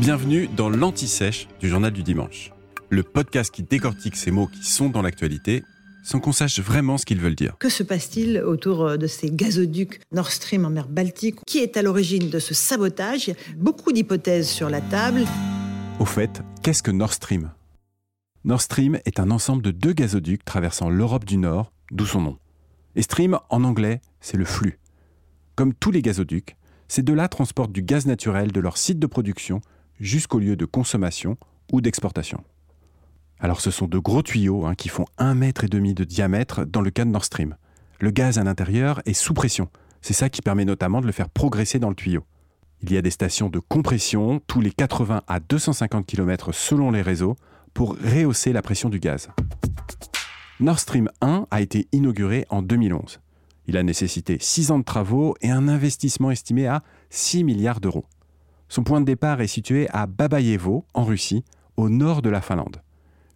Bienvenue dans l'Anti-Sèche du Journal du Dimanche, le podcast qui décortique ces mots qui sont dans l'actualité sans qu'on sache vraiment ce qu'ils veulent dire. Que se passe-t-il autour euh, de ces gazoducs Nord Stream en mer Baltique Qui est à l'origine de ce sabotage Il y a beaucoup d'hypothèses sur la table. Au fait, qu'est-ce que Nord Stream? Nord Stream est un ensemble de deux gazoducs traversant l'Europe du Nord, d'où son nom. Et stream, en anglais, c'est le flux. Comme tous les gazoducs, ces deux-là transportent du gaz naturel de leur site de production jusqu'au lieu de consommation ou d'exportation. Alors ce sont de gros tuyaux hein, qui font un mètre et demi de diamètre dans le cas de Nord Stream. Le gaz à l'intérieur est sous pression. C'est ça qui permet notamment de le faire progresser dans le tuyau. Il y a des stations de compression tous les 80 à 250 km selon les réseaux pour rehausser la pression du gaz. Nord Stream 1 a été inauguré en 2011. Il a nécessité 6 ans de travaux et un investissement estimé à 6 milliards d'euros. Son point de départ est situé à Babayevo, en Russie, au nord de la Finlande.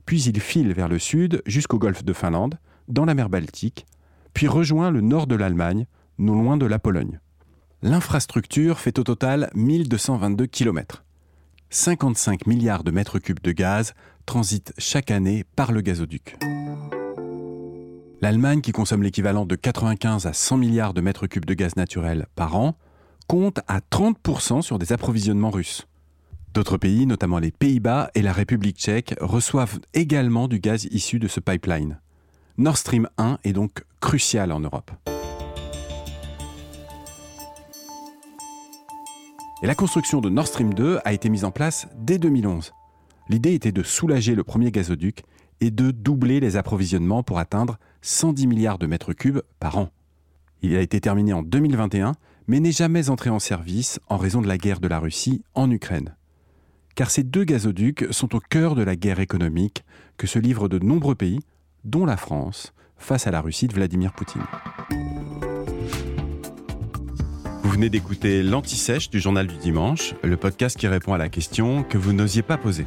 Puis il file vers le sud jusqu'au golfe de Finlande, dans la mer Baltique, puis rejoint le nord de l'Allemagne, non loin de la Pologne. L'infrastructure fait au total 1222 km. 55 milliards de mètres cubes de gaz transitent chaque année par le gazoduc. L'Allemagne, qui consomme l'équivalent de 95 à 100 milliards de mètres cubes de gaz naturel par an, compte à 30% sur des approvisionnements russes. D'autres pays, notamment les Pays-Bas et la République tchèque, reçoivent également du gaz issu de ce pipeline. Nord Stream 1 est donc crucial en Europe. Et la construction de Nord Stream 2 a été mise en place dès 2011. L'idée était de soulager le premier gazoduc et de doubler les approvisionnements pour atteindre 110 milliards de mètres cubes par an. Il a été terminé en 2021 mais n'est jamais entré en service en raison de la guerre de la Russie en Ukraine. Car ces deux gazoducs sont au cœur de la guerre économique que se livrent de nombreux pays, dont la France, face à la Russie de Vladimir Poutine. Vous venez d'écouter l'Anti-Sèche du Journal du Dimanche, le podcast qui répond à la question que vous n'osiez pas poser.